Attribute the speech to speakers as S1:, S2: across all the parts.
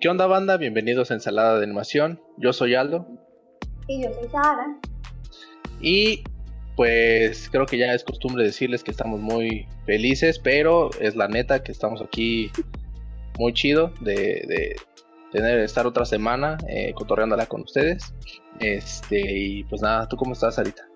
S1: ¿Qué onda banda? Bienvenidos a Ensalada de Animación. Yo soy Aldo.
S2: Y yo soy Sara.
S1: Y pues creo que ya es costumbre decirles que estamos muy felices, pero es la neta que estamos aquí muy chido de, tener estar otra semana eh, cotorreándola con ustedes. Este, y pues nada, ¿tú cómo estás ahorita?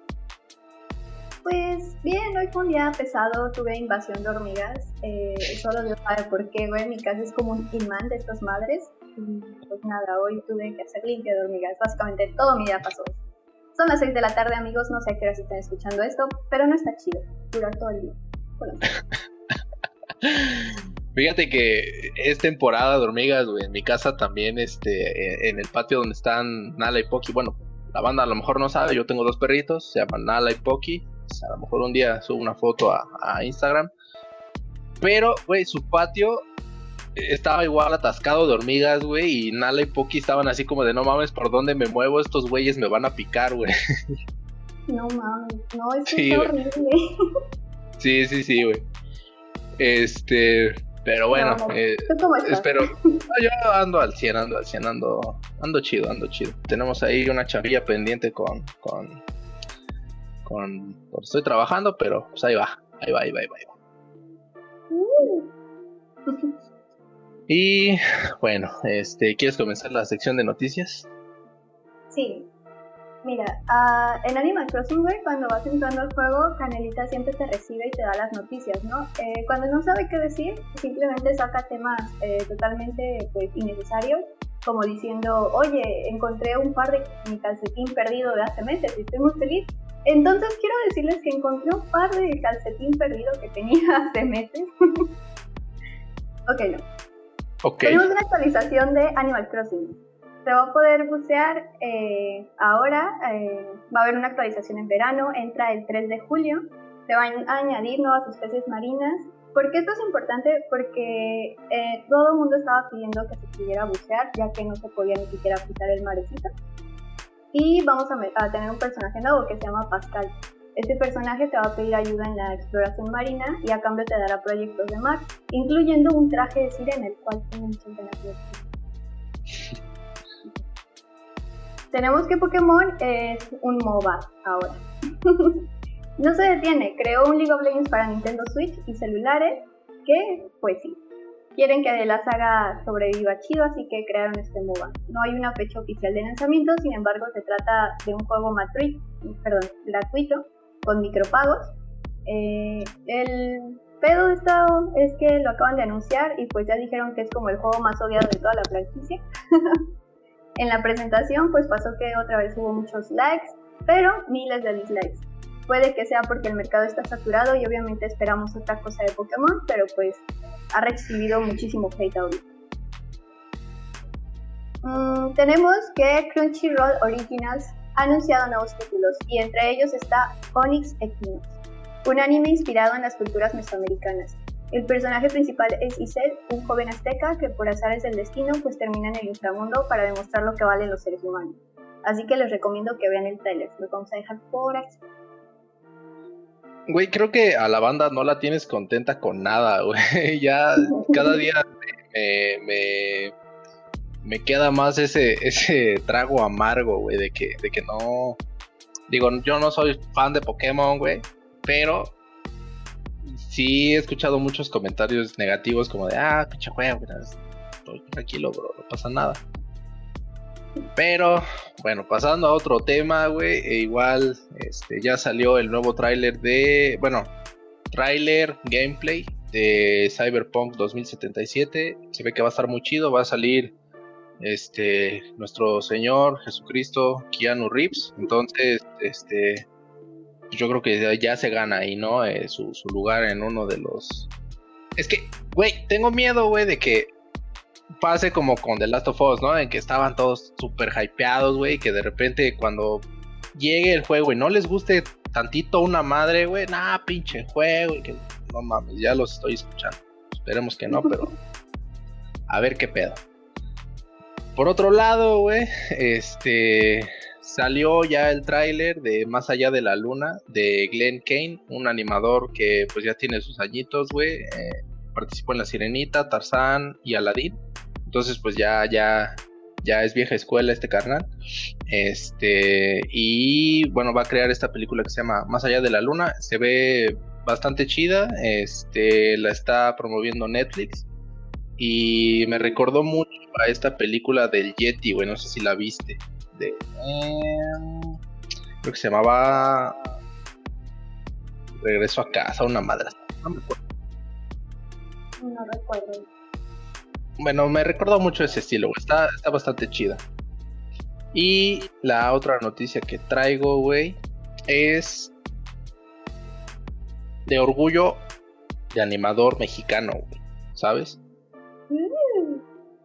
S2: Pues bien, hoy fue un día pesado, tuve invasión de hormigas. Eh, solo Dios sabe por qué, güey. Mi casa es como un imán de estas madres. Pues nada, hoy tuve que hacer limpia de hormigas. Básicamente todo mi día pasó Son las 6 de la tarde, amigos. No sé a qué hora están escuchando esto, pero no está chido durar todo el día.
S1: Fíjate que es temporada de hormigas, güey. En mi casa también, este, en el patio donde están Nala y Poki. Bueno, la banda a lo mejor no sabe, yo tengo dos perritos, se llaman Nala y Poki a lo mejor un día subo una foto a, Instagram. Pero, güey, su patio estaba igual atascado de hormigas, güey, y Nala y Poki estaban así como de no mames, ¿por dónde me muevo? Estos güeyes me van a picar, güey.
S2: No mames, no, es sí, horrible.
S1: Sí, sí, sí, güey. Este, pero bueno, eh, espero. yo ando al 100, ando al 100, ando, ando chido, ando chido. Tenemos ahí una chavilla pendiente con, con estoy trabajando, pero pues ahí va, ahí va, ahí va, ahí va. Y bueno, este, ¿quieres comenzar la sección de noticias?
S2: Sí. Mira, uh, en Animal Crossing, cuando vas entrando al juego, Canelita siempre te recibe y te da las noticias, ¿no? Eh, cuando no sabe qué decir, simplemente saca temas eh, totalmente pues, innecesarios, como diciendo, oye, encontré un par de mi calcetín perdido de hace meses y estoy muy feliz. Entonces quiero decirles que encontré un par de calcetín perdido que tenía hace meses. ok, no.
S1: Okay.
S2: Una actualización de Animal Crossing. Se va a poder bucear eh, ahora. Eh, va a haber una actualización en verano. Entra el 3 de julio. Se van a añadir nuevas especies marinas. ¿Por qué esto es importante? Porque eh, todo el mundo estaba pidiendo que se pudiera bucear, ya que no se podía ni siquiera pisar el marecito. Y vamos a, tener un personaje nuevo que se llama Pascal. Este personaje te va a pedir ayuda en la exploración marina y a cambio te dará proyectos de mar, incluyendo un traje de sirena, el cual muchas ganas de Tenemos que Pokémon es un MOBA ahora. no se detiene, creó un League of Legends para Nintendo Switch y celulares que, pues sí, quieren que la saga sobreviva chido, así que crearon este MOBA. No hay una fecha oficial de lanzamiento, sin embargo se trata de un juego perdón, gratuito con micropagos. Eh, el pedo de esto es que lo acaban de anunciar y pues ya dijeron que es como el juego más odiado de toda la franquicia. en la presentación pues pasó que otra vez hubo muchos likes, pero miles de dislikes. Puede que sea porque el mercado está saturado y obviamente esperamos otra cosa de Pokémon, pero pues ha recibido muchísimo hate ahorita. Mm, tenemos que Crunchyroll Originals ha anunciado nuevos títulos y entre ellos está Onyx Equinox, un anime inspirado en las culturas mesoamericanas. El personaje principal es Isel, un joven azteca que por azares del destino pues termina en el inframundo para demostrar lo que valen los seres humanos. Así que les recomiendo que vean el trailer, lo vamos a dejar por aquí.
S1: Güey, creo que a la banda no la tienes contenta con nada, güey. Ya cada día me, me, queda más ese, ese trago amargo, güey, de que, de que no... Digo, yo no soy fan de Pokémon, güey, pero sí he escuchado muchos comentarios negativos como de, ah, pinche juego, estoy tranquilo, bro, no pasa nada. Pero, bueno, pasando a otro tema, güey, e igual este, ya salió el nuevo tráiler de, bueno, tráiler, gameplay de Cyberpunk 2077. Se ve que va a estar muy chido, va a salir este nuestro Señor Jesucristo Keanu Reeves. Entonces, este yo creo que ya se gana ahí, ¿no? Eh, su, su lugar en uno de los... Es que, güey, tengo miedo, güey, de que pase como con The Last of Us, ¿no? En que estaban todos súper hypeados, güey, que de repente cuando llegue el juego y no les guste tantito una madre, güey, nah, pinche juego, y que no mames, ya los estoy escuchando. Esperemos que no, pero a ver qué pedo. Por otro lado, güey, este salió ya el tráiler de Más allá de la luna de Glenn Kane, un animador que pues ya tiene sus añitos, güey. Eh, participó en La Sirenita, Tarzán y Aladdin Entonces, pues ya, ya, ya es vieja escuela este carnal. Este, y bueno, va a crear esta película que se llama Más allá de la luna. Se ve bastante chida. Este, la está promoviendo Netflix. Y me recordó mucho a esta película del Yeti, güey. No sé si la viste. De, em, creo que se llamaba Regreso a casa, una madre.
S2: No me acuerdo. No recuerdo.
S1: Bueno, me recordó mucho ese estilo, güey. Está, está bastante chida. Y la otra noticia que traigo, güey, es de orgullo de animador mexicano, güey. ¿Sabes?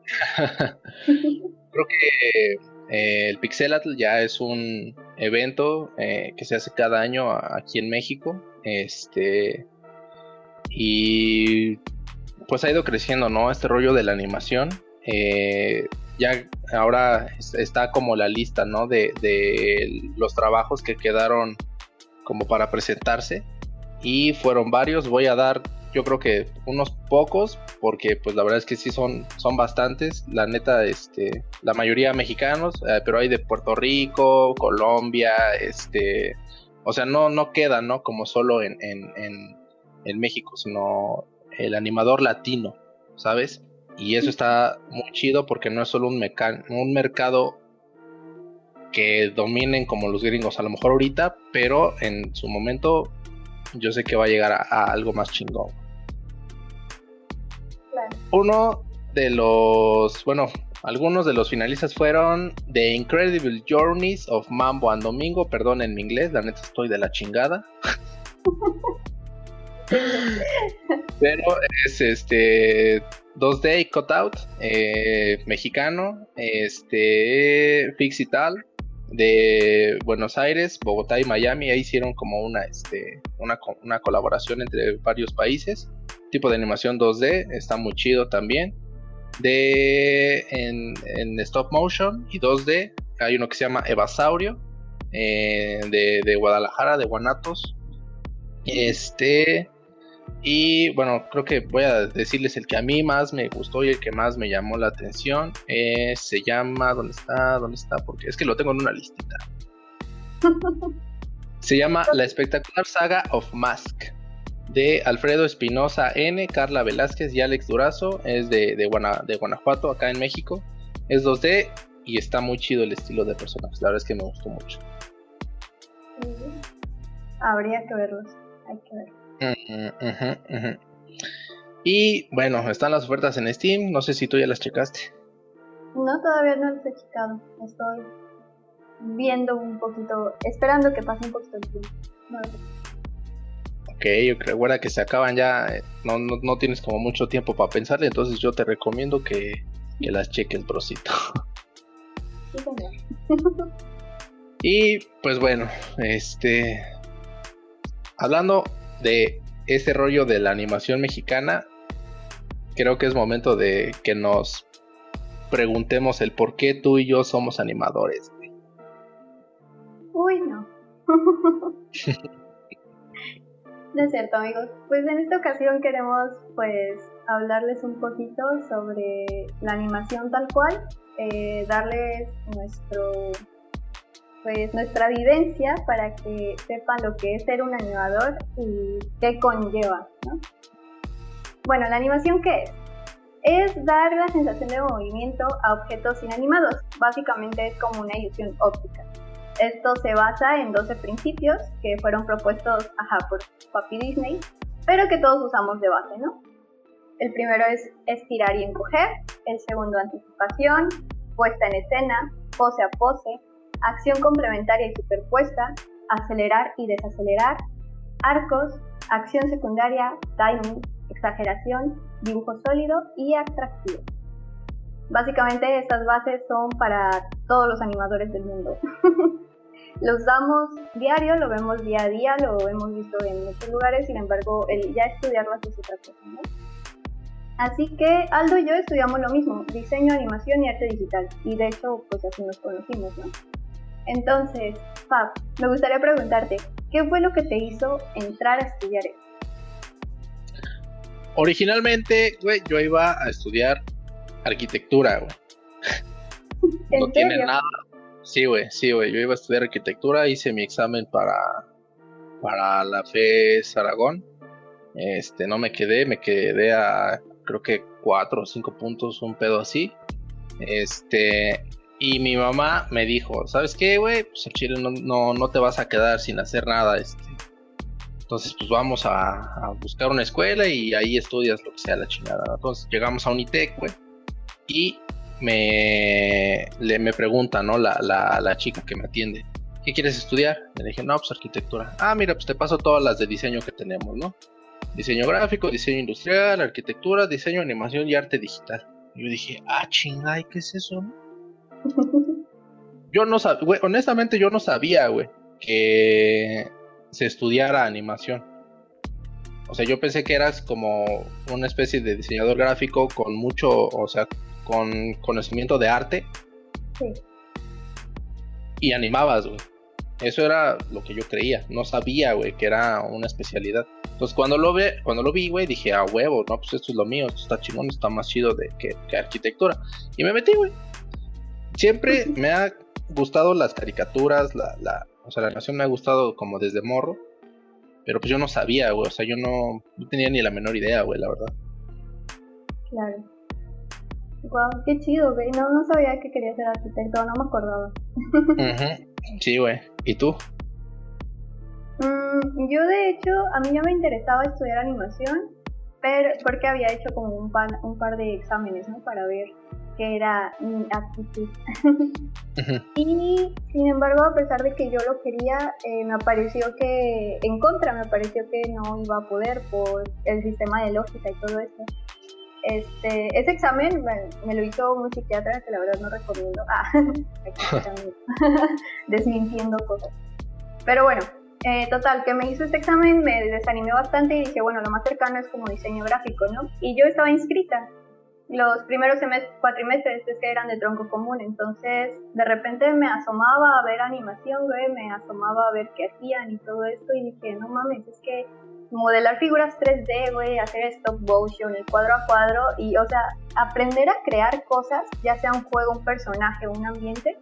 S1: Creo que eh, el Pixelatl ya es un evento eh, que se hace cada año aquí en México. Este. Y pues ha ido creciendo, ¿no? Este rollo de la animación. Eh, ya ahora está como la lista, ¿no? De, de, los trabajos que quedaron como para presentarse. Y fueron varios. Voy a dar, yo creo que unos pocos, porque pues la verdad es que sí son, son bastantes. La neta, este, la mayoría mexicanos, eh, pero hay de Puerto Rico, Colombia, este. O sea, no, no queda, ¿no? Como solo en, en, en, en México, sino el animador latino, ¿sabes? Y eso está muy chido porque no es solo un, un mercado que dominen como los gringos a lo mejor ahorita, pero en su momento yo sé que va a llegar a, algo más chingón. Uno de los, bueno, algunos de los finalistas fueron The Incredible Journeys of Mambo and Domingo, perdón en mi inglés, la neta estoy de la chingada. Pero es este 2D Cutout, eh, mexicano, este Fixital de Buenos Aires, Bogotá y Miami. Ahí hicieron como una, este, una, una colaboración entre varios países. Tipo de animación 2D, está muy chido también. De en, stop motion y 2D, hay uno que se llama Evasaurio, eh, de, de Guadalajara, de Guanatos. Este y bueno, creo que voy a decirles el que a mí más me gustó y el que más me llamó la atención. Eh, se llama, ¿dónde está? ¿Dónde está? Porque es que lo tengo en una listita. se llama La espectacular saga of Mask de Alfredo Espinosa N, Carla Velázquez y Alex Durazo. Es de, de, Guanajuato, acá en México. Es 2D y está muy chido el estilo de personajes. La verdad es que me gustó mucho.
S2: Habría que verlos. Hay que verlos.
S1: Y bueno, están las ofertas en Steam. No sé si tú ya las checaste.
S2: No, todavía no las he checado. Estoy viendo un poquito, esperando que pase un poquito el tiempo. No
S1: Ok, yo recuerda que se acaban ya, eh, no, no, tienes como mucho tiempo para pensarle, entonces yo te recomiendo que, que las cheques, brosito. y pues bueno, este, hablando de ese rollo de la animación mexicana, creo que es momento de que nos preguntemos el por qué tú y yo somos animadores.
S2: Uy, no. no es cierto, amigos. Pues en esta ocasión queremos pues hablarles un poquito sobre la animación tal cual, eh, darles nuestro pues nuestra vivencia para que sepan lo que es ser un animador y qué conlleva, ¿no? Bueno, ¿la animación qué es? Es dar la sensación de movimiento a objetos inanimados. Básicamente es como una ilusión óptica. Esto se basa en 12 principios que fueron propuestos ajá, por Papi Disney, pero que todos usamos de base, ¿no? El primero es estirar y encoger, el segundo anticipación, puesta en escena, pose a pose, acción complementaria y superpuesta, acelerar y desacelerar, arcos, acción secundaria, timing, exageración, dibujo sólido y atractivo. Básicamente estas bases son para todos los animadores del mundo. los damos diario, lo vemos día a día, lo hemos visto en muchos lugares, sin embargo, el ya estudiarlas es otra cosa, ¿no? Así que Aldo y yo estudiamos lo mismo, diseño, animación y arte digital, y de hecho, pues así nos conocimos, ¿no? Entonces, Fab, me gustaría preguntarte, ¿qué fue lo que te hizo entrar a estudiar esto?
S1: Originalmente, güey, yo iba a estudiar arquitectura, güey. no tiene nada. Sí, güey, sí, güey. Yo iba a estudiar arquitectura, hice mi examen para, para la FES Aragón. Este, no me quedé, me quedé a creo que cuatro o cinco puntos, un pedo así. Este, y mi mamá me dijo, ¿sabes qué, güey? Pues el chile no, no, te vas a quedar sin hacer nada, este. Entonces, pues vamos a, buscar una escuela y ahí estudias lo que sea la chingada. Entonces llegamos a Unitec, güey. Y me, le, me pregunta, ¿no? La, la, la chica que me atiende. ¿Qué quieres estudiar? Le dije, no, pues arquitectura. Ah, mira, pues te paso todas las de diseño que tenemos, ¿no? Diseño gráfico, diseño industrial, arquitectura, diseño, animación y arte digital. Y yo dije, ah, chingay, ¿qué es eso? Yo no sabía, honestamente yo no sabía, güey, que se estudiara animación. O sea, yo pensé que eras como una especie de diseñador gráfico con mucho, o sea, con conocimiento de arte. Sí. Y animabas, güey. Eso era lo que yo creía. No sabía, güey, que era una especialidad. Entonces cuando lo ve, cuando lo vi, güey, dije, a huevo, no, pues esto es lo mío, esto está chingón, está más chido de que, arquitectura. Y me metí, güey. Siempre me ha gustado las caricaturas, la, la, o sea, la animación me ha gustado como desde morro. Pero pues yo no sabía, güey, o sea, yo no, no tenía ni la menor idea, güey, la verdad.
S2: Claro. Wow, qué chido, güey. No, no sabía que quería ser arquitecto, no me acordaba.
S1: Sí, güey. ¿Y tú?
S2: Mm, yo de hecho, a mí ya me interesaba estudiar animación, pero porque había hecho como un, un par de exámenes, ¿no? Para ver qué era mi actitud. Y sin embargo, a pesar de que yo lo quería, eh, me pareció que, en contra, me pareció que no iba a poder por el sistema de lógica y todo eso. Este, ese examen me, lo hizo un psiquiatra que la verdad no recomiendo. Ah, desmintiendo cosas. Pero bueno, eh, total, que me hizo este examen, me desanimé bastante y dije, bueno, lo más cercano es como diseño gráfico, ¿no? Y yo estaba inscrita. Los primeros cuatrimestres es que eran de tronco común, entonces de repente me asomaba a ver animación, güey, me asomaba a ver qué hacían y todo esto y dije, no mames, es que modelar figuras 3D, güey, hacer stop motion, el cuadro a cuadro y, o sea, aprender a crear cosas, ya sea un juego, un personaje, un ambiente,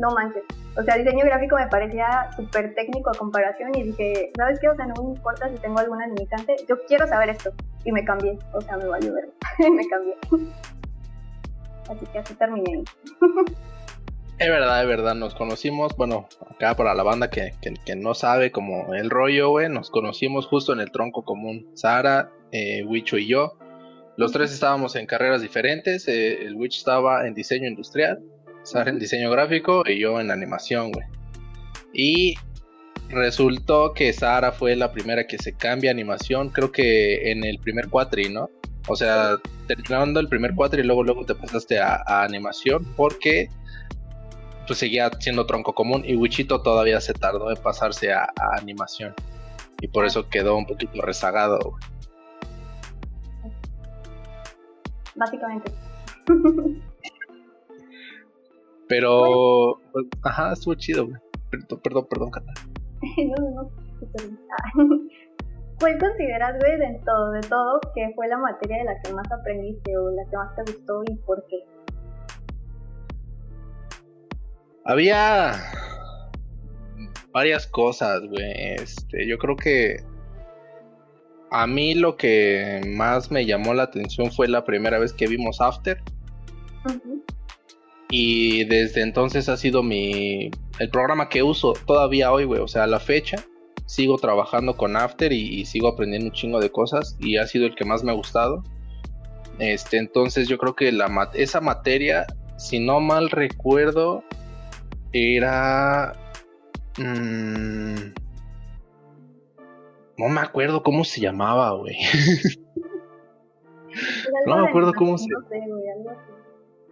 S2: no manches. O sea, diseño gráfico me parecía súper técnico a comparación y dije, ¿sabes qué? O sea, no me importa si tengo alguna limitante, yo quiero saber esto. Y me cambié, o sea, me valió ver, me cambié. Así que así terminé.
S1: Es verdad, es verdad, nos conocimos, bueno, acá para la banda que, no sabe como el rollo, güey, nos conocimos justo en el tronco común. Sara, eh, y yo. Los tres estábamos en carreras diferentes, eh, el Wich estaba en diseño industrial, Sara en diseño gráfico y yo en animación, güey. Y resultó que Sara fue la primera que se cambia animación, creo que en el primer cuatri, ¿no? O sea, terminando el primer cuatri y luego luego te pasaste a animación porque pues seguía siendo tronco común y Wichito todavía se tardó en pasarse a, animación y por eso quedó un poquito rezagado.
S2: Básicamente.
S1: Pero, pues, ajá, estuvo chido, Perdón, perdón, perdón, Cata.
S2: no, no, no. ¿Cuál consideras, güey, de todo, de todo, que fue la materia de la que más aprendiste o la que más te gustó y por qué?
S1: Había varias cosas, güey. Este, yo creo que a mí lo que más me llamó la atención fue la primera vez que vimos After. Y desde entonces ha sido mi el programa que uso todavía hoy, güey. O sea, a la fecha sigo trabajando con After y, sigo aprendiendo un chingo de cosas y ha sido el que más me ha gustado. Este, entonces yo creo que la esa materia, si no mal recuerdo, era... Mm, no me acuerdo cómo se llamaba, güey. no me acuerdo cómo se...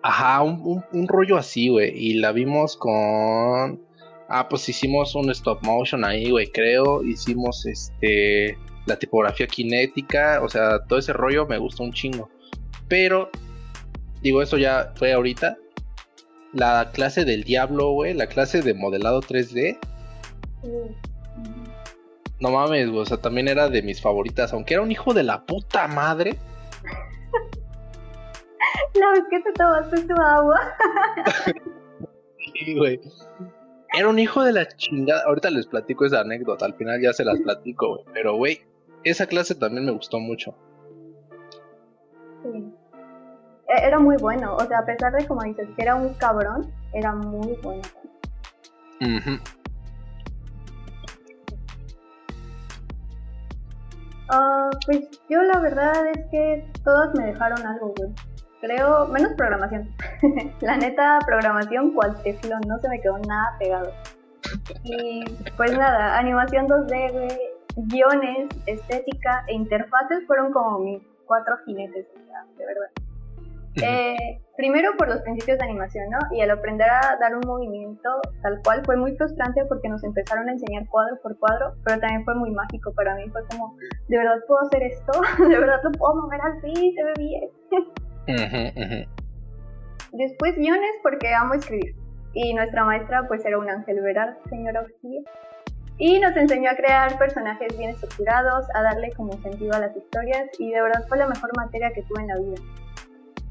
S1: Ajá, un, un, rollo así, güey. Y la vimos con... Ah, pues hicimos un stop motion ahí, güey, creo. Hicimos este la tipografía cinética, o sea, todo ese rollo me gustó un chingo. Pero, digo, eso ya fue ahorita la clase del diablo, güey, la clase de modelado 3D. No mames, güey, o sea, también era de mis favoritas, aunque era un hijo de la puta madre.
S2: La vez que te tomaste tu agua.
S1: sí, güey. Era un hijo de la chingada. Ahorita les platico esa anécdota. Al final ya se las platico, güey. Pero, güey, esa clase también me gustó mucho.
S2: Sí. E, era muy bueno. O sea, a pesar de, como dices, que era un cabrón, era muy bueno. Ah, pues yo la verdad es que todas me dejaron algo, güey. Creo, menos programación. la neta, programación cual teflón, no se me quedó nada pegado. Y pues nada, animación 2D, güey, guiones, estética e interfaces fueron como mis cuatro jinetes, de verdad. Eh, primero por los principios de animación, ¿no? Y al aprender a dar un movimiento tal cual fue muy frustrante porque nos empezaron a enseñar cuadro por cuadro, pero también fue muy mágico para mí. Fue como, ¿de verdad puedo hacer esto? ¿De verdad lo puedo mover así? ¿Se ve bien? Después guiones porque amo escribir. Y nuestra maestra pues era un ángel señora Auxilia. Y nos enseñó a crear personajes bien estructurados, a darle como sentido a las historias y de verdad fue la mejor materia que tuve en la vida.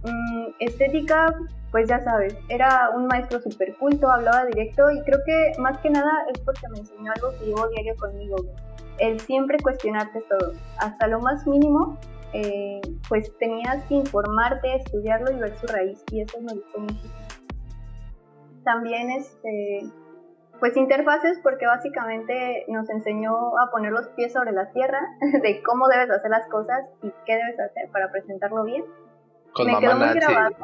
S2: Mm, estética, pues ya sabes, era un maestro súper culto, hablaba directo y creo que más que nada es porque me enseñó algo que llevo diario conmigo, el siempre cuestionarte todo, hasta lo más mínimo, eh, pues tenías que informarte, estudiarlo y ver su raíz y eso me gustó muchísimo. También este, pues interfaces porque básicamente nos enseñó a poner los pies sobre la tierra de cómo debes hacer las cosas y qué debes hacer para presentarlo bien me quedó muy grabado.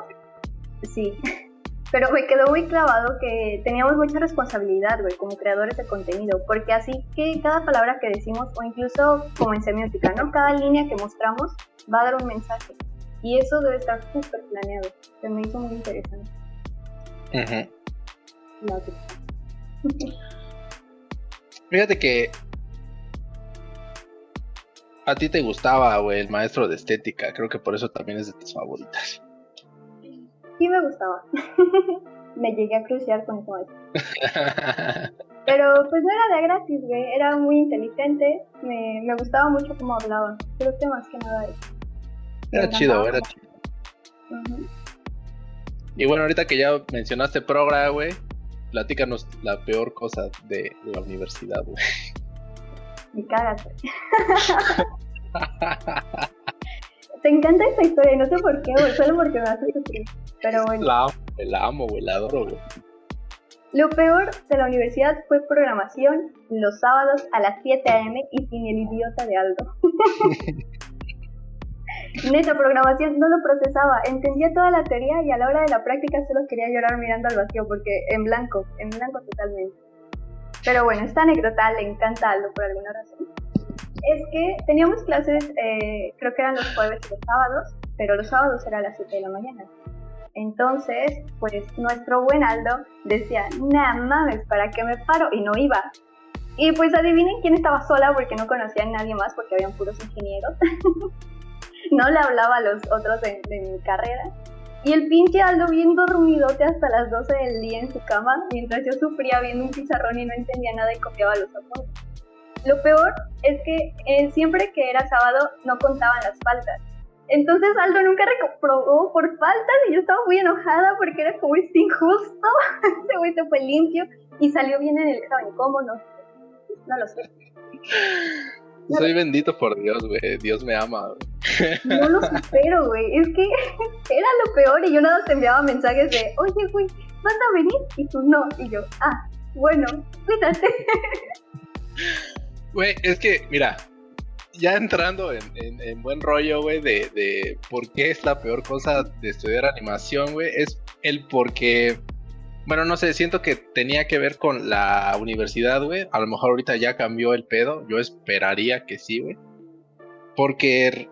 S2: Sí. Pero me quedó muy clavado que teníamos mucha responsabilidad, güey, como creadores de contenido, porque así que cada palabra que decimos, o incluso como en semiótica, ¿no? Cada línea que mostramos va a dar un mensaje. Y eso debe estar súper planeado. Se me hizo muy interesante.
S1: Fíjate que a ti te gustaba, güey, el maestro de estética. Creo que por eso también es de tus favoritas.
S2: Sí, me gustaba. me llegué a cruciar con maestro. Pero pues no era de gratis, güey. Era muy inteligente. Me, me gustaba mucho cómo hablaba. Creo que más que nada.
S1: Era chido, era chido. Y bueno, ahorita que ya mencionaste Progra, güey, platícanos la peor cosa de la universidad, güey.
S2: Me cagas. Te encanta esta historia y no sé por qué, güey, solo porque me hace sufrir. Pero bueno.
S1: La amo, la amo, güey, la adoro, güey.
S2: Lo peor de la universidad fue programación los sábados a las 7 a.m. y sin el idiota de Aldo. Neta, programación no lo procesaba, entendía toda la teoría y a la hora de la práctica solo quería llorar mirando al vacío porque en blanco, en blanco totalmente. Pero bueno, esta anécdota le encanta algo por alguna razón. Es que teníamos clases, eh, creo que eran los jueves y los sábados, pero los sábados era a las 7 de la mañana. Entonces, pues nuestro buen Aldo decía, nada mames, ¿para qué me paro? Y no iba. Y pues adivinen quién estaba sola porque no conocía a nadie más porque habían puros ingenieros. no le hablaba a los otros de mi carrera. Y el pinche Aldo bien dormidote hasta las 12 del día en su cama, mientras yo sufría viendo un pizarrón y no entendía nada y copiaba los apuntes. Lo peor es que eh, siempre que era sábado no contaban las faltas. Entonces Aldo nunca reprobó por faltas y yo estaba muy enojada porque era como es injusto. Ese güey se fue limpio y salió bien en el examen. ¿Cómo no? No lo sé.
S1: Soy bendito por Dios, güey. Dios me ama,
S2: güey. No lo supero, güey. Es que era lo peor y yo nada te enviaba mensajes de, oye, güey, ¿vas a venir? Y tú no. Y yo, ah, bueno, cuídate.
S1: Güey, es que, mira, ya entrando en, en, buen rollo, güey, de, de por qué es la peor cosa de estudiar animación, güey, es el porque bueno, no sé, siento que tenía que ver con la universidad, güey. A lo mejor ahorita ya cambió el pedo. Yo esperaría que sí, güey. Porque,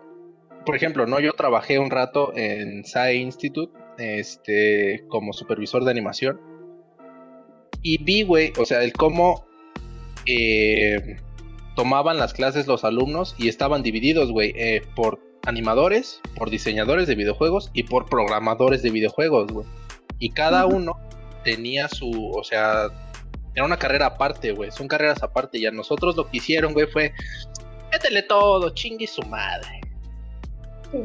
S1: por ejemplo, no, yo trabajé un rato en SAE Institute, este, como supervisor de animación. Y vi, güey, o sea, el cómo eh, tomaban las clases los alumnos y estaban divididos, güey, eh, por animadores, por diseñadores de videojuegos y por programadores de videojuegos, güey. Y cada uno tenía su, o sea, era una carrera aparte, güey, son carreras aparte y a nosotros lo que hicieron, güey, fue, métele todo, chingue su madre. Sí.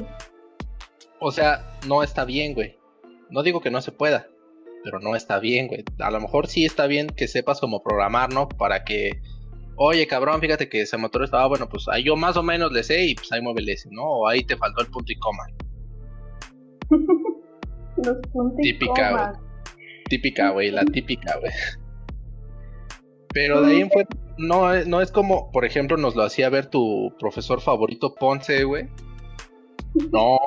S1: O sea, no está bien, güey. No digo que no se pueda, pero no está bien, güey. A lo mejor sí está bien que sepas cómo programar, ¿no? Para que, oye, cabrón, fíjate que ese motor estaba bueno, pues ahí yo más o menos le sé y pues ahí mueve ese, ¿no? O ahí te faltó el punto y coma.
S2: Los puntos
S1: Típica, güey. Típica, güey, la típica, güey. Pero de ahí en fuera, no, no es como, por ejemplo, nos lo hacía ver tu profesor favorito Ponce, güey. No,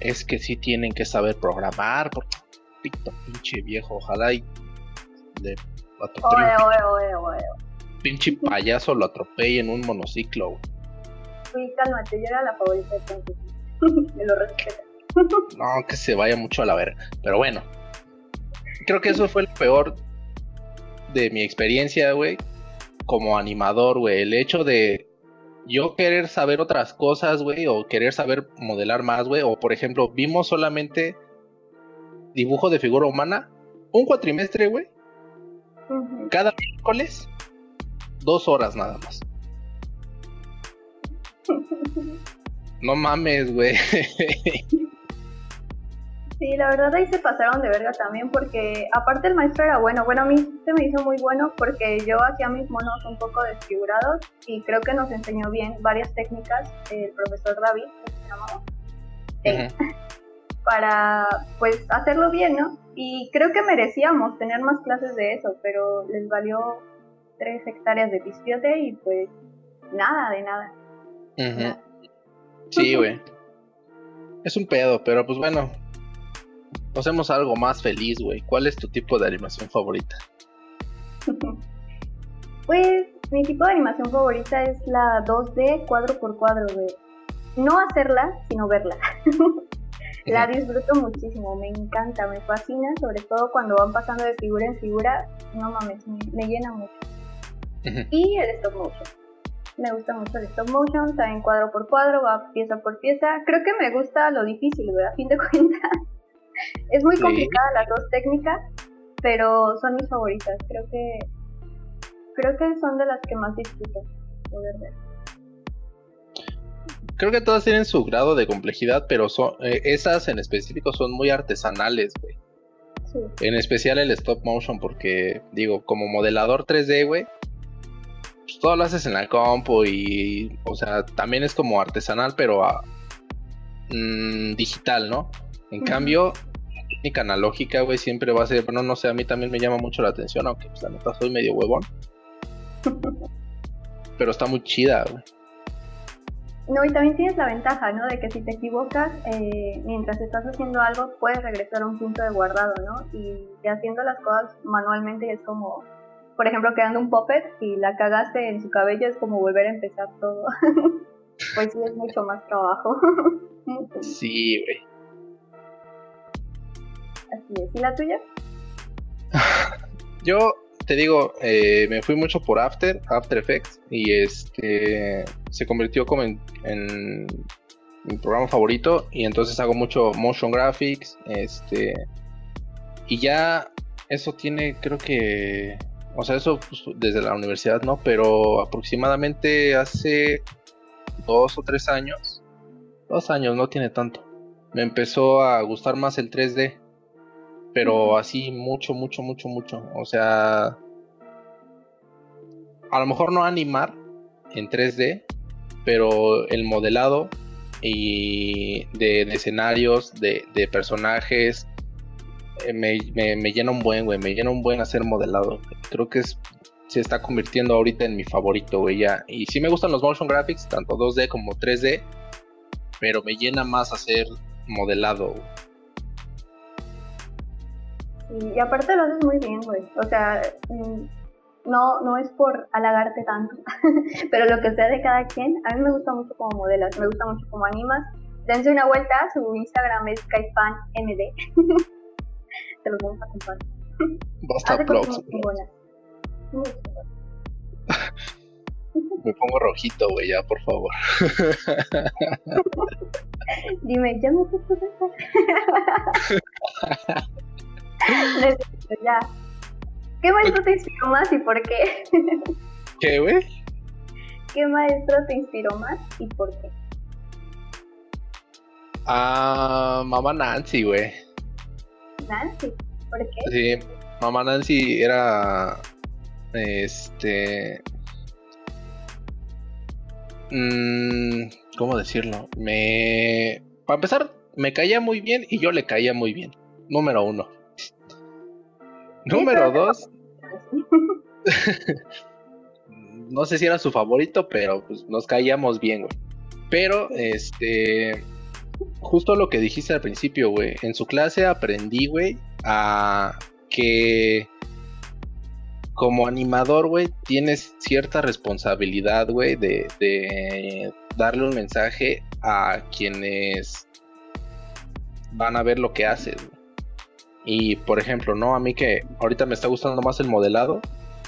S1: es que sí tienen que saber programar, porque pito, pinche viejo, ojalá y le
S2: Oye, oye, oye, oye.
S1: Pinche payaso lo atropelle en un monociclo, güey.
S2: Sí, cálmate, yo era la favorita de Ponce. Me lo respeto.
S1: No, que se vaya mucho a la verga. Pero bueno, creo que eso fue el peor de mi experiencia, güey, como animador, güey. El hecho de yo querer saber otras cosas, güey, o querer saber modelar más, güey. O por ejemplo, vimos solamente dibujo de figura humana un cuatrimestre, güey. Cada miércoles, dos horas nada más. No mames, güey.
S2: Sí, la verdad ahí se pasaron de verga también porque aparte el maestro era bueno, bueno a mí se me hizo muy bueno porque yo hacía mis monos un poco desfigurados y creo que nos enseñó bien varias técnicas el profesor David, que se llamaba, para pues hacerlo bien, ¿no? Y creo que merecíamos tener más clases de eso, pero les valió tres hectáreas de pispiote y pues nada de nada.
S1: Sí, güey. Es un pedo, pero pues bueno. Hacemos algo más feliz, güey. ¿Cuál es tu tipo de animación favorita?
S2: Pues mi tipo de animación favorita es la 2D cuadro por cuadro, güey. No hacerla, sino verla. la disfruto muchísimo, me encanta, me fascina, sobre todo cuando van pasando de figura en figura. No mames, me, me llena mucho. Y el stop motion. Me gusta mucho el stop motion, también cuadro por cuadro, va pieza por pieza. Creo que me gusta lo difícil, güey, a fin de cuentas. es muy
S1: Sí.
S2: complicada las dos técnicas, pero son mis favoritas. Creo que creo que son de las que más disfruto poder ver.
S1: Creo que todas tienen su grado de complejidad, pero son, eh, esas en específico son muy artesanales, güey.
S2: Sí.
S1: En especial el stop motion, porque, digo, como modelador 3D, güey, pues todo lo haces en la compu y, o sea, también es como artesanal, pero ah, mm, digital, ¿no? En cambio, la técnica analógica, güey, siempre va a ser, bueno, no sé, a mí también me llama mucho la atención, aunque, pues, la neta, soy medio huevón. Pero está muy chida, güey.
S2: No, y también tienes la ventaja, ¿no? De que si te equivocas, eh, mientras estás haciendo algo, puedes regresar a un punto de guardado, ¿no? Y haciendo las cosas manualmente es como, por ejemplo, creando un puppet y la cagaste en su cabello, es como volver a empezar todo. pues sí, es mucho más trabajo.
S1: Sí, güey.
S2: Así es. ¿Y la tuya?
S1: Yo te digo, eh, me fui mucho por After, After Effects, y este se convirtió como en, en mi programa favorito, y entonces hago mucho motion graphics, este, y ya eso tiene, creo que, o sea, eso pues, desde la universidad, ¿no? Pero aproximadamente hace dos o tres años, dos años, no tiene tanto, me empezó a gustar más el 3D pero así mucho, mucho, mucho, mucho. O sea, a lo mejor no animar en 3D, pero el modelado y de, de escenarios, de, de personajes, eh, me, me, me llena un buen, güey, me llena un buen hacer modelado. Creo que es, se está convirtiendo ahorita en mi favorito, güey, ya. Y sí me gustan los motion graphics, tanto 2D como 3D, pero me llena más hacer modelado,
S2: y aparte lo haces muy bien, güey. O sea, mm, no, no es por halagarte tanto, pero lo que sea de cada quien, a mí me gusta mucho como modelas, me gusta mucho como animas. Dense una vuelta, su Instagram es KaiFanMD. Te los vamos a compartir. Muy chingonas. Muy chingonas.
S1: Me pongo rojito, güey, ya, por favor.
S2: Dime, ¿ya me? Necesito ya. ¿Qué maestro te inspiró más y por qué?
S1: ¿Qué, güey?
S2: ¿Qué maestro te inspiró más y por qué?
S1: A mamá Nancy, güey.
S2: Nancy, ¿por qué?
S1: Sí, mamá Nancy era. Este. Mm, ¿Cómo decirlo? Me. Para empezar, me caía muy bien y yo le caía muy bien. Número uno. Número dos. no sé si era su favorito, pero pues nos caíamos bien, güey. Pero, este. Justo lo que dijiste al principio, güey. En su clase aprendí, güey, a que como animador, güey, tienes cierta responsabilidad, güey, de, darle un mensaje a quienes van a ver lo que haces. Y por ejemplo, ¿no? A mí que ahorita me está gustando más el modelado,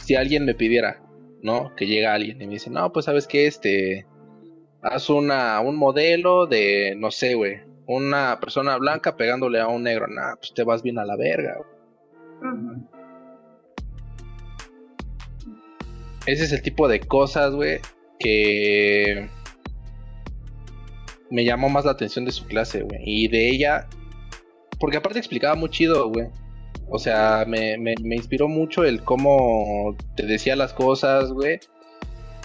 S1: si alguien me pidiera, ¿no? Que llega alguien y me dice, no, pues sabes que este, haz una, un modelo de, no sé, güey, una persona blanca pegándole a un negro, nah, pues te vas bien a la verga. Ese es el tipo de cosas, güey, que me llamó más la atención de su clase, güey. Y de ella, porque aparte explicaba muy chido, güey. O sea, me, me, me, inspiró mucho el cómo te decía las cosas, güey.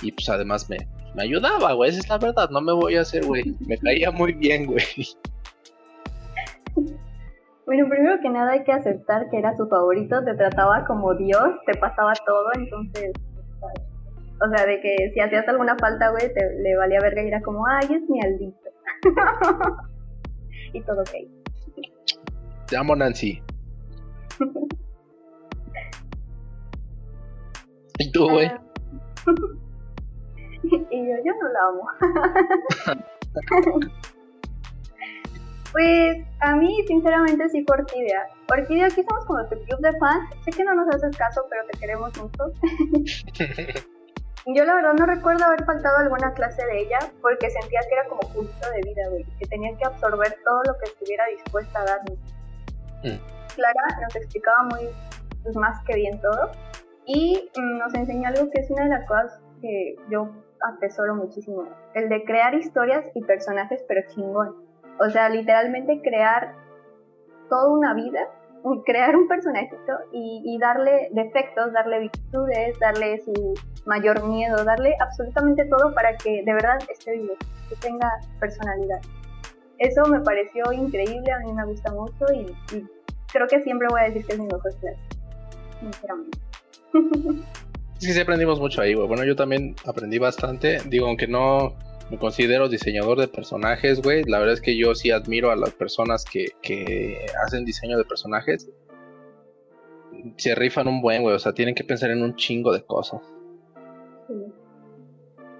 S1: Y pues además me, me ayudaba, güey. Esa es la verdad, no me voy a hacer, güey. Me caía muy bien, güey.
S2: Bueno, primero que nada hay que aceptar que era su favorito, te trataba como Dios, te pasaba todo, entonces o sea, de que si hacías alguna falta, güey, te, le valía verga y era como, ay, es mi aldito. y todo ok.
S1: Te amo, Nancy. ¿Y tú, güey?
S2: y yo, yo no la amo. Pues a mí, sinceramente, sí fue Orquídea. Orquídea, aquí somos como tu club de fans. Sé que no nos haces caso, pero te queremos mucho. Yo la verdad no recuerdo haber faltado alguna clase de ella porque sentía que era como justo de vida, güey, que tenía que absorber todo lo que estuviera dispuesta a darme. Mm. Clara nos explicaba muy, pues, más que bien todo y mm, nos enseñó algo que es una de las cosas que yo atesoro muchísimo, el de crear historias y personajes pero chingón. O sea, literalmente crear toda una vida, crear un personajito y, darle defectos, darle virtudes, darle su mayor miedo, darle absolutamente todo para que de verdad esté vivo, que tenga personalidad. Eso me pareció increíble, a mí me gusta mucho y, creo que siempre voy a decir que es mi mejor clase, sinceramente.
S1: Sí, sí aprendimos mucho ahí. Bueno, yo también aprendí bastante. Digo, aunque no me considero diseñador de personajes, güey. La verdad es que yo sí admiro a las personas que, que hacen diseño de personajes. Se rifan un buen, güey. O sea, tienen que pensar en un chingo de cosas.
S2: Sí.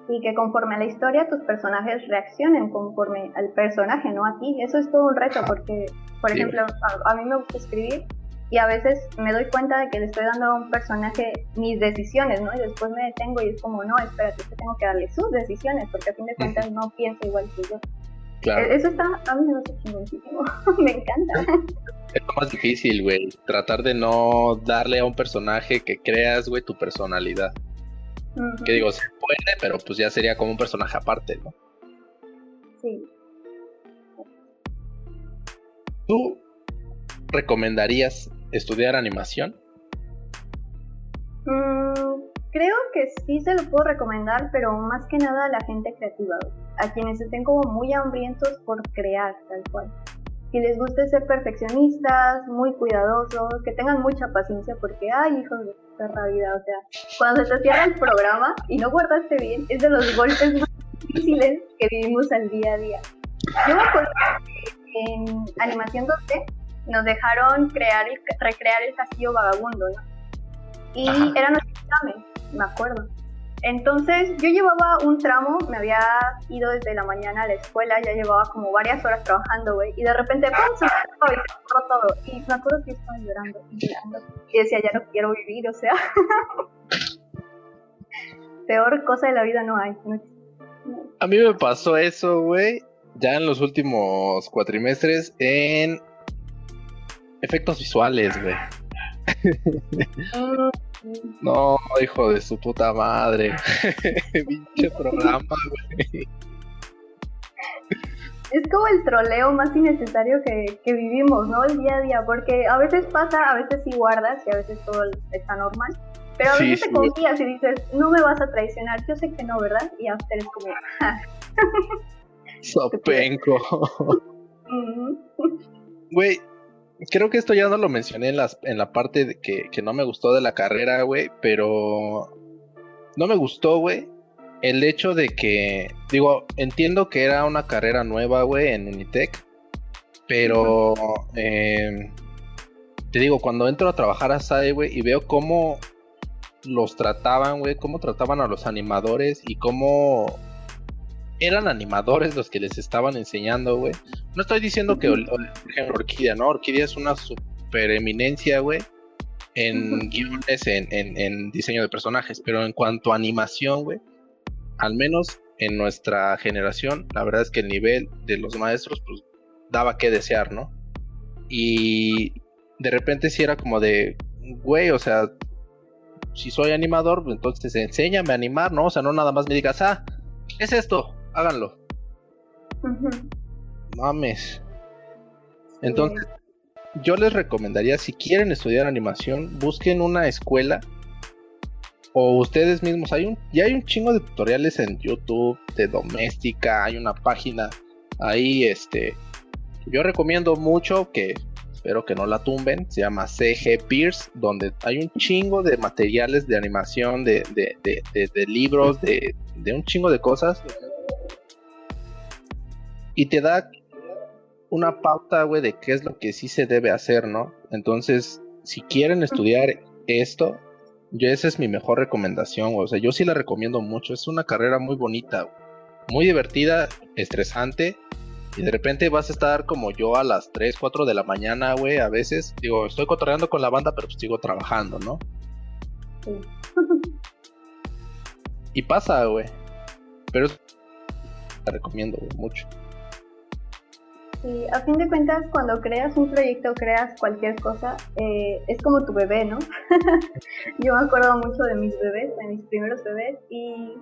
S2: Y que conforme a la historia tus personajes reaccionen conforme al personaje, no a ti. Eso es todo un reto porque, por ejemplo, a, a mí me gusta escribir y a veces me doy cuenta de que le estoy dando a un personaje mis decisiones, ¿no? Y después me detengo y es como, no, espérate, que tengo que darle sus decisiones, porque a fin de cuentas no piensa igual que yo. Claro. E-, eso está, a mí me gusta muchísimo, me encanta.
S1: Es lo más difícil, güey, tratar de no darle a un personaje que creas, güey, tu personalidad. Que digo, se puede, pero pues ya sería como un personaje aparte, ¿no?
S2: Sí.
S1: ¿Tú recomendarías estudiar animación?
S2: Mm, creo que sí se lo puedo recomendar, pero más que nada a la gente creativa, a quienes estén como muy hambrientos por crear, tal cual. Que les guste ser perfeccionistas, muy cuidadosos, que tengan mucha paciencia porque, ay, hijos de perra vida, o sea, cuando se te cierra el programa y no guardaste bien, es de los golpes más difíciles que vivimos al día a día. Yo me acuerdo que en animación 2D nos dejaron crear el, recrear el castillo vagabundo, ¿no? Y era nuestro examen, me acuerdo. Entonces yo llevaba un tramo, me había ido desde la mañana a la escuela, ya llevaba como varias horas trabajando, güey, y de repente, ¡pum! se me y se todo. Y me acuerdo que estaba llorando y llorando. Y decía, ya no quiero vivir, o sea. Peor cosa de la vida no hay.
S1: A mí me pasó eso, güey, ya en los últimos cuatrimestres en efectos visuales, güey. no, hijo de su puta madre. Pinche programa, güey.
S2: es como el troleo más innecesario que, que, vivimos, ¿no? El día a día, porque a veces pasa, a veces sí guardas y a veces todo está normal. Pero a veces te confías y dices, no me vas a traicionar, yo sé que no, ¿verdad? Y a ustedes como...
S1: Sopenco. Güey, creo que esto ya no lo mencioné en, las, en la parte de que, que no me gustó de la carrera, güey, pero no me gustó, güey, el hecho de que, digo, entiendo que era una carrera nueva, güey, en Unitec, pero eh, te digo, cuando entro a trabajar a SAE, güey, y veo cómo los trataban, güey, cómo trataban a los animadores y cómo eran animadores los que les estaban enseñando, güey. No estoy diciendo que, por ejemplo, Orquídea, ¿no? Orquídea es una super eminencia, güey, en guiones, en, en, diseño de personajes, pero en cuanto a animación, güey, al menos en nuestra generación, la verdad es que el nivel de los maestros, pues, daba que desear, ¿no? Y de repente si era como de, güey, o sea, si soy animador, pues, entonces enséñame a animar, ¿no? O sea, no nada más me digas, ah, ¿qué es esto? Háganlo. Mames. Entonces, yo les recomendaría, si quieren estudiar animación, busquen una escuela o ustedes mismos. Hay un, ya hay un chingo de tutoriales en YouTube de doméstica, hay una página ahí, este, yo recomiendo mucho que espero que no la tumben, se llama CG Pierce, donde hay un chingo de materiales de animación, de, de, de, libros, de, de un chingo de cosas. Y te da una pauta, güey, de qué es lo que sí se debe hacer, ¿no? Entonces, si quieren estudiar esto, yo esa es mi mejor recomendación, o sea, yo sí la recomiendo mucho, es una carrera muy bonita, muy divertida, estresante, y de repente vas a estar como yo a las 3, 4 de la mañana, güey, a veces. Digo, estoy cotorreando con la banda, pero pues sigo trabajando, ¿no? Sí. y pasa, güey. Pero la recomiendo, güey, mucho.
S2: Sí, a fin de cuentas, cuando creas un proyecto, creas cualquier cosa, eh, es como tu bebé, ¿no? yo me acuerdo mucho de mis bebés, de mis primeros bebés, y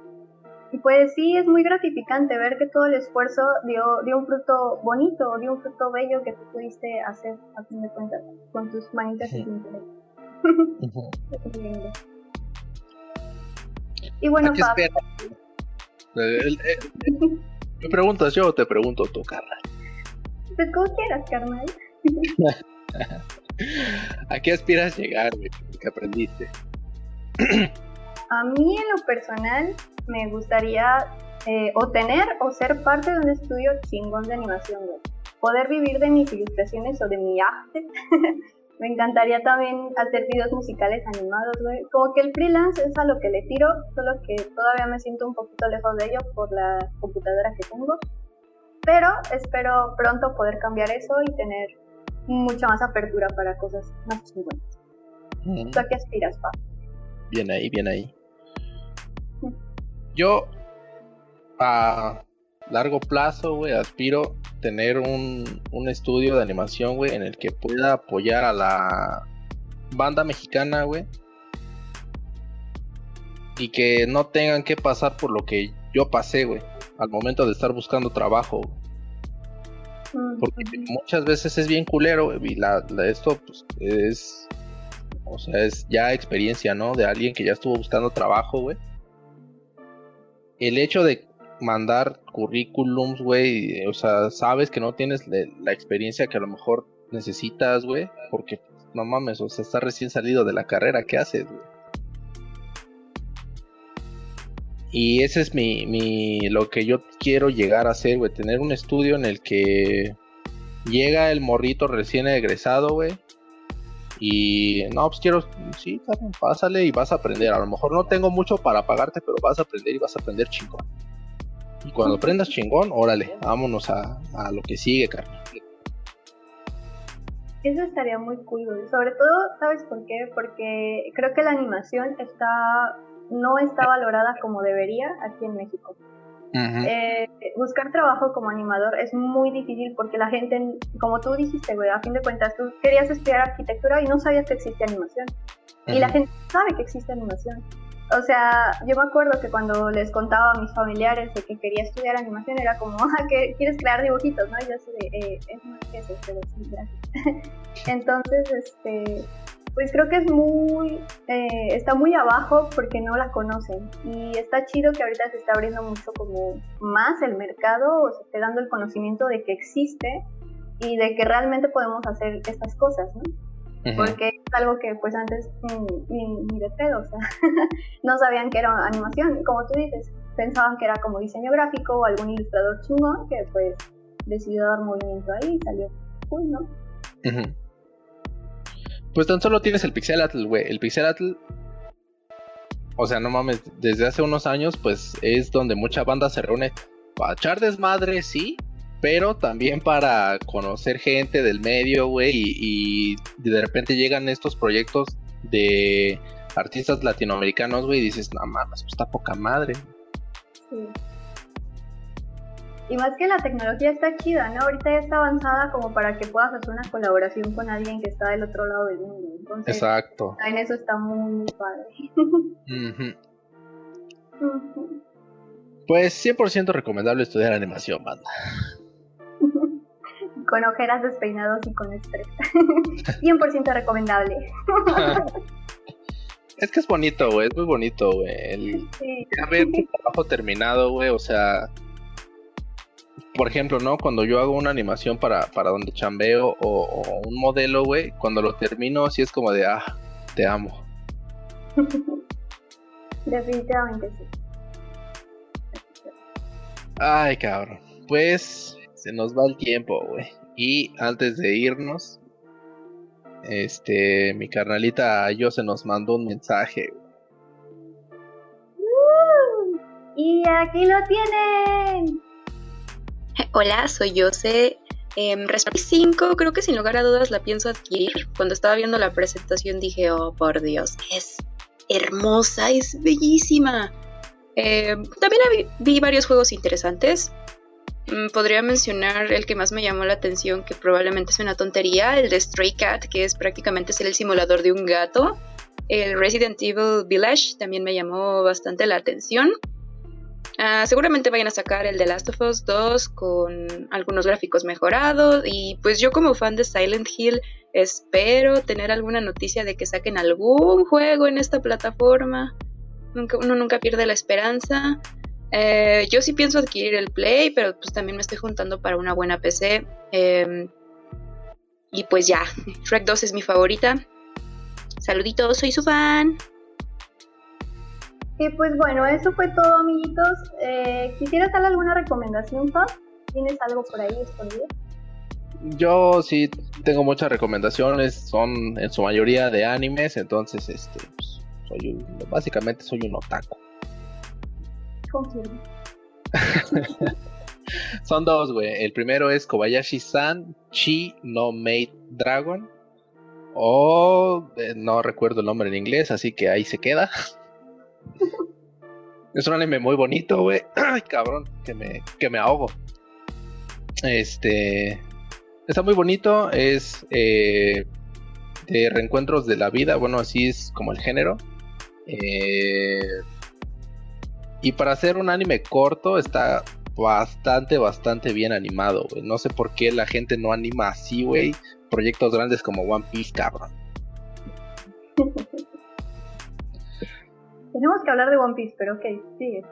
S2: y pues sí, es muy gratificante ver que todo el esfuerzo dio, dio un fruto bonito, dio un fruto bello que tú pudiste hacer, a fin de cuentas, con tus manitas y y bueno, Pap.
S1: ¿Me preguntas yo o te pregunto tú, Carla?
S2: Pues como quieras, carnal.
S1: ¿A qué aspiras llegar, güey? ¿Qué aprendiste?
S2: A mí en lo personal me gustaría eh, o tener o ser parte de un estudio chingón de animación, Poder vivir de mis ilustraciones o de mi arte. me encantaría también hacer videos musicales animados, güey. Como que el freelance es a lo que le tiro, solo que todavía me siento un poquito lejos de ello por la computadora que tengo. Pero espero pronto poder cambiar eso y tener mucha más apertura para cosas más chingonas. ¿Tú a qué aspiras, pa?
S1: Bien ahí, bien ahí. Yo a largo plazo, güey, aspiro tener un, un estudio de animación, güey, en el que pueda apoyar a la banda mexicana, güey. Y que no tengan que pasar por lo que yo pasé, güey, al momento de estar buscando trabajo. Porque muchas veces es bien culero, güey, y la, esto pues, es, o sea, es ya experiencia, ¿no? De alguien que ya estuvo buscando trabajo, güey el hecho de mandar currículums, güey, o sea, sabes que no tienes la experiencia que a lo mejor necesitas, güey, porque no mames, o sea, estás recién salido de la carrera, ¿qué haces, güey? Y ese es mi, mi, lo que yo quiero llegar a hacer, güey, tener un estudio en el que llega el morrito recién egresado, güey, y no, pues quiero, sí, pásale y vas a aprender. A lo mejor no tengo mucho para pagarte, pero vas a aprender y vas a aprender chingón. Y cuando aprendas chingón, órale, vámonos a, a lo que sigue, carnal.
S2: Eso estaría muy cool, sobre todo, ¿sabes por qué? Porque creo que la animación está no está valorada como debería aquí en México. Eh, buscar trabajo como animador es muy difícil porque la gente, como tú dijiste, güey, a fin de cuentas, tú querías estudiar arquitectura y no sabías que existe animación. Y la gente sabe que existe animación. O sea, yo me acuerdo que cuando les contaba a mis familiares de que quería estudiar animación, era como, ah, quieres crear dibujitos, ¿no? Y yo así de, eh, es más que eso, pero sí, gracias. Entonces, este, pues creo que es muy, eh, está muy abajo porque no la conocen. Y está chido que ahorita se está abriendo mucho como más el mercado, o se esté dando el conocimiento de que existe y de que realmente podemos hacer estas cosas, ¿no? Porque es algo que pues antes ni, ni, de pedo, o sea, no sabían que era animación, como tú dices, pensaban que era como diseño gráfico o algún ilustrador chungón que pues decidió dar movimiento ahí y salió cool, ¿no?
S1: Pues tan solo tienes el Pixel Atl, güey. El Pixel Atl, o sea, no mames, desde hace unos años pues es donde mucha banda se reúne para echar desmadre, sí, pero también para conocer gente del medio, güey, y, de repente llegan estos proyectos de artistas latinoamericanos, güey, y dices, no mames, pues está poca madre. Sí.
S2: Y más que la tecnología está chida, ¿no? Ahorita ya está avanzada como para que puedas hacer una colaboración con alguien que está del otro lado del mundo. Entonces,
S1: Exacto.
S2: En eso está muy, padre.
S1: Pues 100% recomendable estudiar animación, banda
S2: con ojeras despeinados y con estrés. 100% recomendable.
S1: es que es bonito, güey, es muy bonito, güey. El... ver tu trabajo terminado, güey, o sea, por ejemplo, ¿no? Cuando yo hago una animación para, para donde chambeo o, un modelo, güey, cuando lo termino, sí es como de, ah, te amo.
S2: Definitivamente sí.
S1: Ay, cabrón. Pues se nos va el tiempo, güey. Y antes de irnos, este, mi carnalita yo se nos mandó un mensaje.
S2: Uh, y aquí lo tienen.
S3: Hola, soy Jose. Eh, 5, creo que sin lugar a dudas la pienso adquirir. Cuando estaba viendo la presentación dije, oh por Dios, es hermosa, es bellísima. Em, también vi varios juegos interesantes. Mm, podría mencionar el que más me llamó la atención, que probablemente es una tontería, el de Stray Cat, que es prácticamente el simulador de un gato. El Resident Evil Village también me llamó bastante la atención. Ah, seguramente vayan a sacar el de Last of Us 2 con algunos gráficos mejorados. Y pues yo como fan de Silent Hill espero tener alguna noticia de que saquen algún juego en esta plataforma. uno nunca pierde la esperanza. Eh, yo sí pienso adquirir el Play, pero pues también me estoy juntando para una buena PC. Em, y pues ya, Shrek 2 es mi favorita. Saluditos, soy su fan.
S2: Y pues bueno, eso fue todo, amiguitos. Eh, ¿Quisieras dar alguna recomendación, Pop? ¿Tienes algo por ahí escondido?
S1: Yo sí tengo muchas recomendaciones, son en su mayoría de animes, entonces este, pues, soy básicamente soy un otaku. Son dos, güey. El primero es Kobayashi-san Chi no Made Dragon. O eh, no recuerdo el nombre en inglés, así que ahí se queda. es un anime muy bonito, güey. Ay, cabrón, que me, que me ahogo. Este. Está muy bonito. Es eh, de reencuentros de la vida. Bueno, así es como el género. Eh, y para hacer un anime corto está bastante, bastante bien animado, güey. No sé por qué la gente no anima así, güey. Proyectos grandes como One Piece, cabrón.
S2: Tenemos que hablar de One Piece, pero ok, sigue.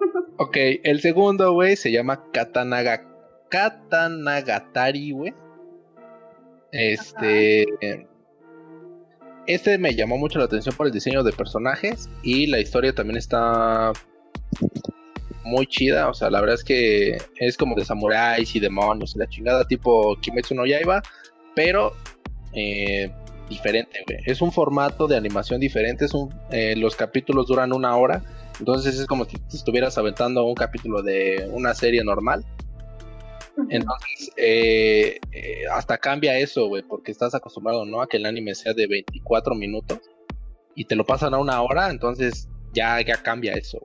S1: ok, el segundo, güey, se llama Katanaga... Katanagatari, güey. Este... Este me llamó mucho la atención por el diseño de personajes y la historia también está muy chida. O sea, la verdad es que es como de samuráis y demonios y la chingada tipo Kimetsu no Yaiba, pero eh, diferente, Es un formato de animación diferente. Es un, eh, los capítulos duran una hora. Entonces es como si estuvieras aventando un capítulo de una serie normal. Entonces, eh, hasta cambia eso, güey, porque estás acostumbrado, ¿no? A que el anime sea de 24 minutos y te lo pasan a una hora, entonces ya, ya cambia eso.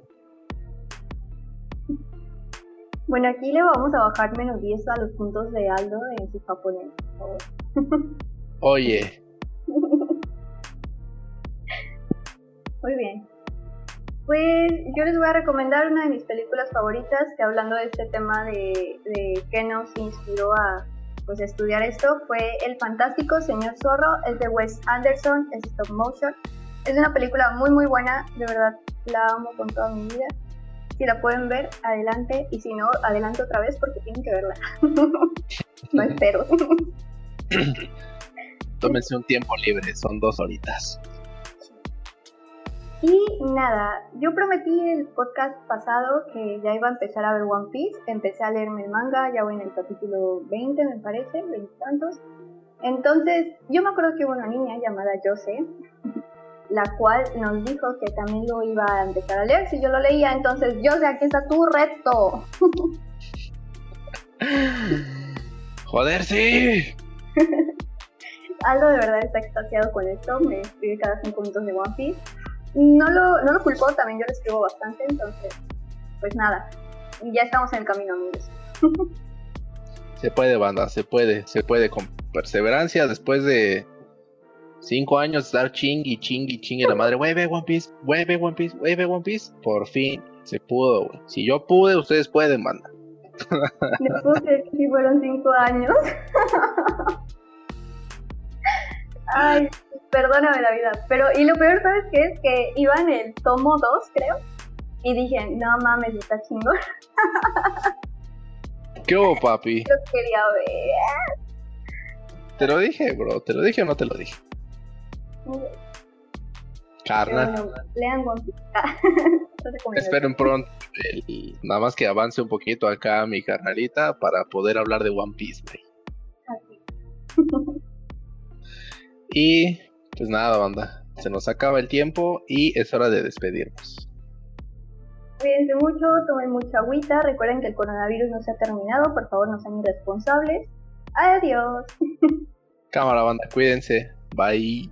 S2: Bueno, aquí le vamos a bajar menos 10 a los puntos de Aldo en su japonés, por favor.
S1: Oye.
S2: Muy bien. Pues yo les voy a recomendar una de mis películas favoritas, que hablando de este tema de, de qué nos inspiró a pues, estudiar esto, fue El Fantástico Señor Zorro, es de Wes Anderson, es stop motion. Es una película muy muy buena, de verdad la amo con toda mi vida. Si la pueden ver, adelante, y si no, adelante otra vez porque tienen que verla. no espero.
S1: Tómense un tiempo libre, son dos horitas.
S2: Y nada, yo prometí el podcast pasado que ya iba a empezar a ver One Piece. Empecé a leerme el manga, ya voy en el capítulo 20, me parece, 20 tantos. Entonces, yo me acuerdo que hubo una niña llamada Jose, la cual nos dijo que también lo iba a empezar a leer si yo lo leía. Entonces, Jose, aquí está tu reto.
S1: Joder, sí.
S2: Aldo de verdad está extasiado con esto, me escribe cada 5 minutos de One Piece. No lo, no lo culpo, también yo lo escribo bastante, entonces, pues nada, ya estamos en el camino, amigos.
S1: se puede, banda, se puede, se puede, con perseverancia, después de cinco años estar ching y ching y ching la madre, ve One Piece, ve One Piece, ve One Piece, por fin se pudo, güey. Si yo pude, ustedes pueden, banda.
S2: Después de que fueron cinco años. Ay, perdóname la vida. Pero, y lo peor, ¿sabes qué? Es que iba en el tomo 2, creo. Y dije, no mames, está chingón.
S1: ¿Qué hubo, papi?
S2: Lo quería ver.
S1: Te lo dije, bro. ¿Te lo dije o no te lo dije? Carnal.
S2: lean
S1: Esperen pronto. nada más que avance un poquito acá mi carnalita para poder hablar de One Piece. Y pues nada, banda. Se nos acaba el tiempo y es hora de despedirnos.
S2: Cuídense mucho, tomen mucha agüita. Recuerden que el coronavirus no se ha terminado. Por favor, no sean irresponsables. Adiós.
S1: Cámara, banda. Cuídense. Bye.